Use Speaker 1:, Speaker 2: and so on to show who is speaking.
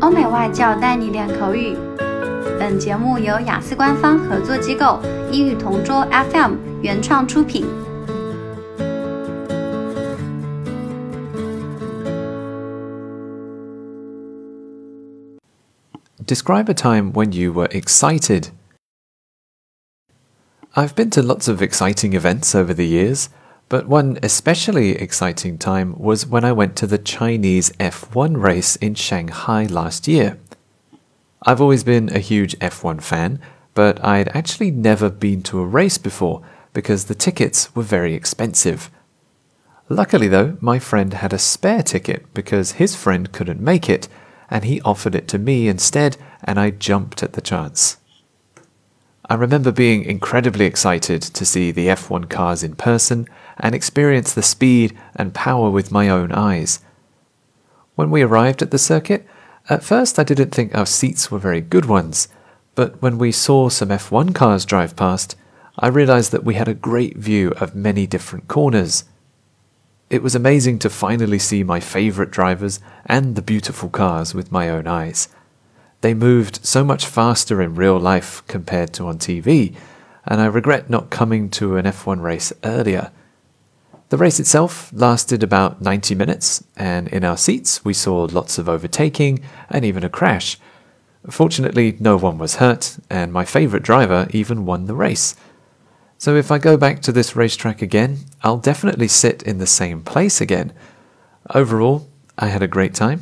Speaker 1: 欧美外教带你练口语。本节目由雅思官方合作机构英语同桌 FM 原创出品。
Speaker 2: Describe a time when you were excited. I've been to lots of exciting events over the years. But one especially exciting time was when I went to the Chinese F1 race in Shanghai last year. I've always been a huge F1 fan, but I'd actually never been to a race before because the tickets were very expensive. Luckily, though, my friend had a spare ticket because his friend couldn't make it, and he offered it to me instead, and I jumped at the chance. I remember being incredibly excited to see the F1 cars in person and experience the speed and power with my own eyes. When we arrived at the circuit, at first I didn't think our seats were very good ones, but when we saw some F1 cars drive past, I realized that we had a great view of many different corners. It was amazing to finally see my favorite drivers and the beautiful cars with my own eyes. They moved so much faster in real life compared to on TV, and I regret not coming to an F1 race earlier. The race itself lasted about 90 minutes, and in our seats we saw lots of overtaking and even a crash. Fortunately, no one was hurt, and my favourite driver even won the race. So if I go back to this racetrack again, I'll definitely sit in the same place again. Overall, I had a great time,